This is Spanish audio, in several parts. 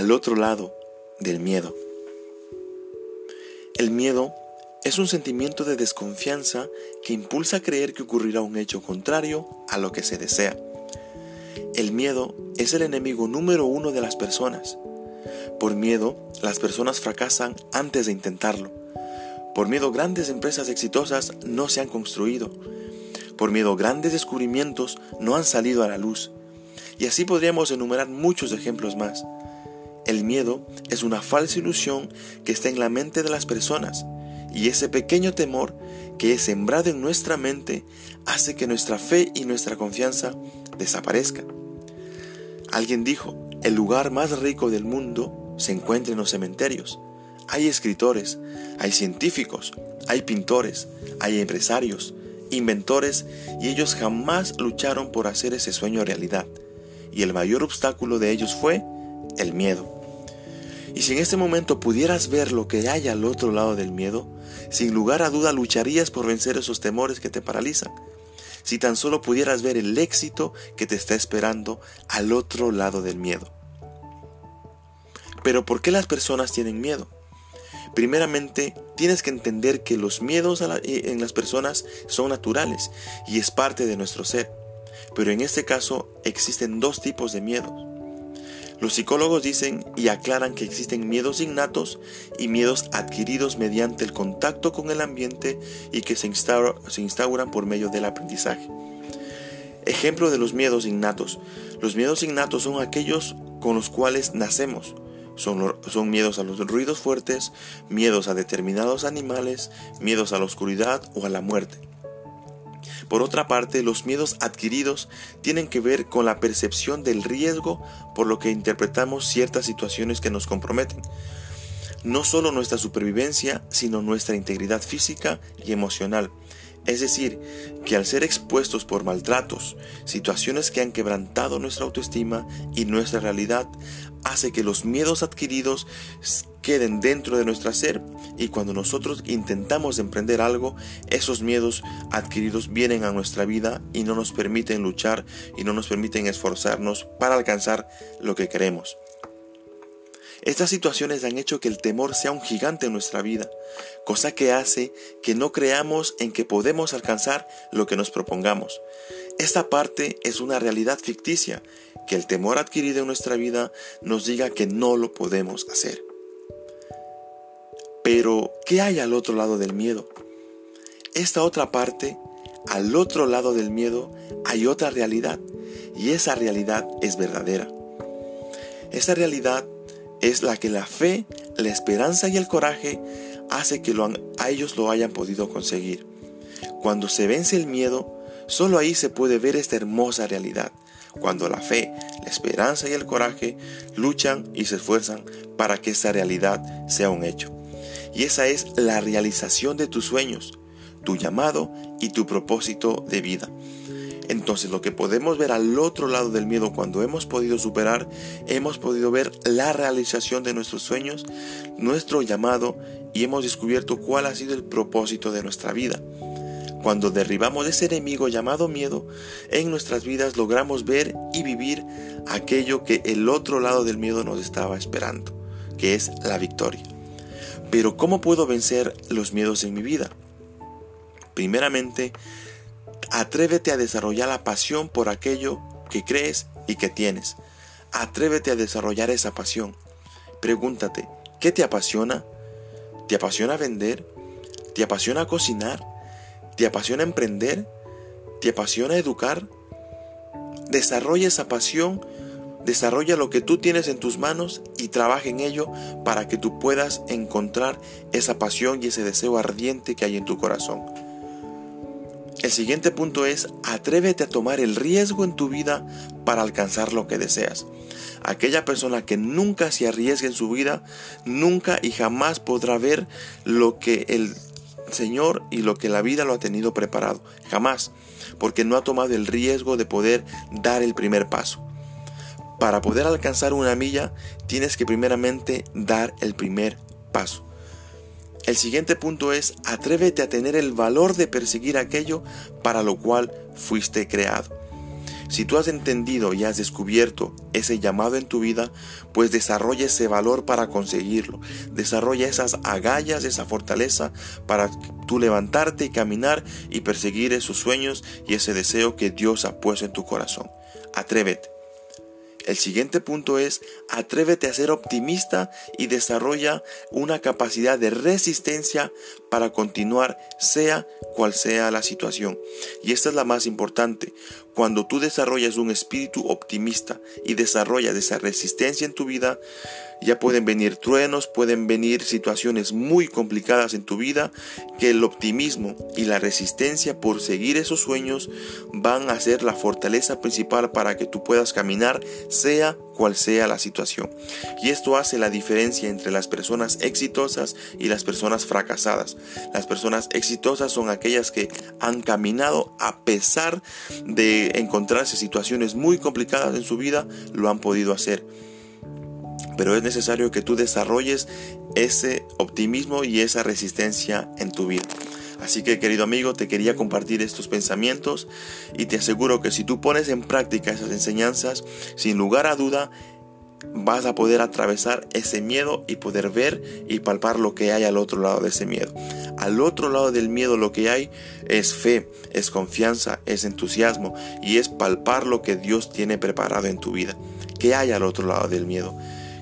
al otro lado del miedo? El miedo es un sentimiento de desconfianza que impulsa a creer que ocurrirá un hecho contrario a lo que se desea. El miedo es el enemigo número uno de las personas. Por miedo, las personas fracasan antes de intentarlo. Por miedo, grandes empresas exitosas no se han construido. Por miedo, grandes descubrimientos no han salido a la luz. Y así podríamos enumerar muchos ejemplos más. El miedo es una falsa ilusión que está en la mente de las personas y ese pequeño temor que es sembrado en nuestra mente hace que nuestra fe y nuestra confianza desaparezca. Alguien dijo, el lugar más rico del mundo se encuentra en los cementerios. Hay escritores, hay científicos, hay pintores, hay empresarios, inventores y ellos jamás lucharon por hacer ese sueño realidad. Y el mayor obstáculo de ellos fue el miedo. Y si en este momento pudieras ver lo que hay al otro lado del miedo, sin lugar a duda lucharías por vencer esos temores que te paralizan. Si tan solo pudieras ver el éxito que te está esperando al otro lado del miedo. Pero ¿por qué las personas tienen miedo? Primeramente, tienes que entender que los miedos eh, en las personas son naturales y es parte de nuestro ser. Pero en este caso existen dos tipos de miedos. Los psicólogos dicen y aclaran que existen miedos innatos y miedos adquiridos mediante el contacto con el ambiente y que se, instauran por medio del aprendizaje. Ejemplo de los miedos innatos. Los miedos innatos son aquellos con los cuales nacemos. Son, miedos a los ruidos fuertes, miedos a determinados animales, miedos a la oscuridad o a la muerte. Por otra parte, los miedos adquiridos tienen que ver con la percepción del riesgo por lo que interpretamos ciertas situaciones que nos comprometen. No solo nuestra supervivencia, sino nuestra integridad física y emocional. Es decir, que al ser expuestos por maltratos, situaciones que han quebrantado nuestra autoestima y nuestra realidad, hace que los miedos adquiridos queden dentro de nuestro ser y cuando nosotros intentamos emprender algo, esos miedos adquiridos vienen a nuestra vida y no nos permiten luchar y no nos permiten esforzarnos para alcanzar lo que queremos. Estas situaciones han hecho que el temor sea un gigante en nuestra vida, cosa que hace que no creamos en que podemos alcanzar lo que nos propongamos. Esta parte es una realidad ficticia, que el temor adquirido en nuestra vida nos diga que no lo podemos hacer. Pero, ¿qué hay al otro lado del miedo? Esta otra parte, al otro lado del miedo, hay otra realidad, y esa realidad es verdadera. Esa realidad es la que la fe, la esperanza y el coraje hace que a ellos lo hayan podido conseguir. Cuando se vence el miedo, solo ahí se puede ver esta hermosa realidad. Cuando la fe, la esperanza y el coraje luchan y se esfuerzan para que esa realidad sea un hecho. Y esa es la realización de tus sueños, tu llamado y tu propósito de vida. Entonces lo que podemos ver al otro lado del miedo cuando hemos podido superar, hemos podido ver la realización de nuestros sueños, nuestro llamado y hemos descubierto cuál ha sido el propósito de nuestra vida. Cuando derribamos ese enemigo llamado miedo, en nuestras vidas logramos ver y vivir aquello que el otro lado del miedo nos estaba esperando, que es la victoria. Pero ¿cómo puedo vencer los miedos en mi vida? Primeramente, Atrévete a desarrollar la pasión por aquello que crees y que tienes. Atrévete a desarrollar esa pasión. Pregúntate, ¿qué te apasiona? ¿Te apasiona vender? ¿Te apasiona cocinar? ¿Te apasiona emprender? ¿Te apasiona educar? Desarrolla esa pasión, desarrolla lo que tú tienes en tus manos y trabaja en ello para que tú puedas encontrar esa pasión y ese deseo ardiente que hay en tu corazón. El siguiente punto es atrévete a tomar el riesgo en tu vida para alcanzar lo que deseas. Aquella persona que nunca se arriesga en su vida, nunca y jamás podrá ver lo que el Señor y lo que la vida lo ha tenido preparado. Jamás. Porque no ha tomado el riesgo de poder dar el primer paso. Para poder alcanzar una milla, tienes que primeramente dar el primer paso. El siguiente punto es, atrévete a tener el valor de perseguir aquello para lo cual fuiste creado. Si tú has entendido y has descubierto ese llamado en tu vida, pues desarrolla ese valor para conseguirlo. Desarrolla esas agallas, esa fortaleza para tú levantarte y caminar y perseguir esos sueños y ese deseo que Dios ha puesto en tu corazón. Atrévete. El siguiente punto es atrévete a ser optimista y desarrolla una capacidad de resistencia para continuar sea cual sea la situación. Y esta es la más importante. Cuando tú desarrollas un espíritu optimista y desarrollas esa resistencia en tu vida, ya pueden venir truenos, pueden venir situaciones muy complicadas en tu vida, que el optimismo y la resistencia por seguir esos sueños van a ser la fortaleza principal para que tú puedas caminar, sea cual sea la situación. Y esto hace la diferencia entre las personas exitosas y las personas fracasadas. Las personas exitosas son aquellas que han caminado a pesar de encontrarse situaciones muy complicadas en su vida, lo han podido hacer pero es necesario que tú desarrolles ese optimismo y esa resistencia en tu vida. Así que querido amigo, te quería compartir estos pensamientos y te aseguro que si tú pones en práctica esas enseñanzas, sin lugar a duda, vas a poder atravesar ese miedo y poder ver y palpar lo que hay al otro lado de ese miedo. Al otro lado del miedo lo que hay es fe, es confianza, es entusiasmo y es palpar lo que Dios tiene preparado en tu vida. ¿Qué hay al otro lado del miedo?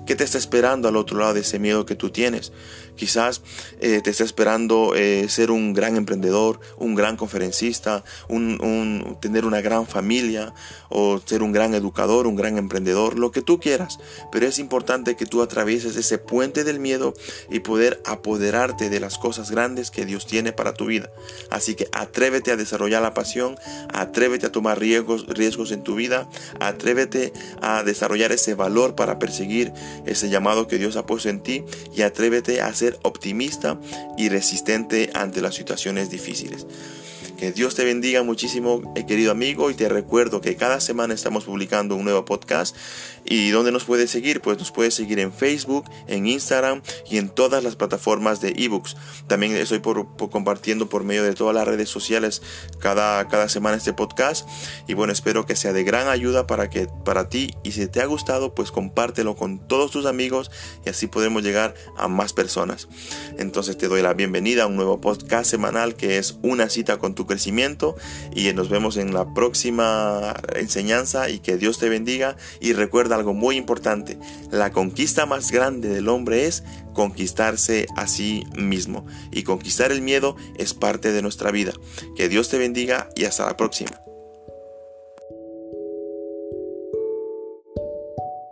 ¿Qué te está esperando al otro lado de ese miedo que tú tienes? Quizás eh, te está esperando eh, ser un gran emprendedor, un gran conferencista, un, tener una gran familia o ser un gran educador, un gran emprendedor, lo que tú quieras. Pero es importante que tú atravieses ese puente del miedo y poder apoderarte de las cosas grandes que Dios tiene para tu vida. Así que atrévete a desarrollar la pasión, atrévete a tomar riesgos, riesgos en tu vida, atrévete a desarrollar ese valor para perseguir ese llamado que Dios ha puesto en ti y atrévete a optimista y resistente ante las situaciones difíciles. Que Dios te bendiga muchísimo, eh, querido amigo, y te recuerdo que cada semana estamos publicando un nuevo podcast. ¿Y dónde nos puedes seguir? Pues nos puedes seguir en Facebook, en Instagram y en todas las plataformas de ebooks. También estoy por, compartiendo por medio de todas las redes sociales cada, cada semana este podcast. Y bueno, espero que sea de gran ayuda para, que, para ti. Y si te ha gustado, pues compártelo con todos tus amigos y así podemos llegar a más personas. Entonces te doy la bienvenida a un nuevo podcast semanal que es una cita con tu crecimiento y nos vemos en la próxima enseñanza y que Dios te bendiga y recuerda algo muy importante, la conquista más grande del hombre es conquistarse a sí mismo y conquistar el miedo es parte de nuestra vida. Que Dios te bendiga y hasta la próxima.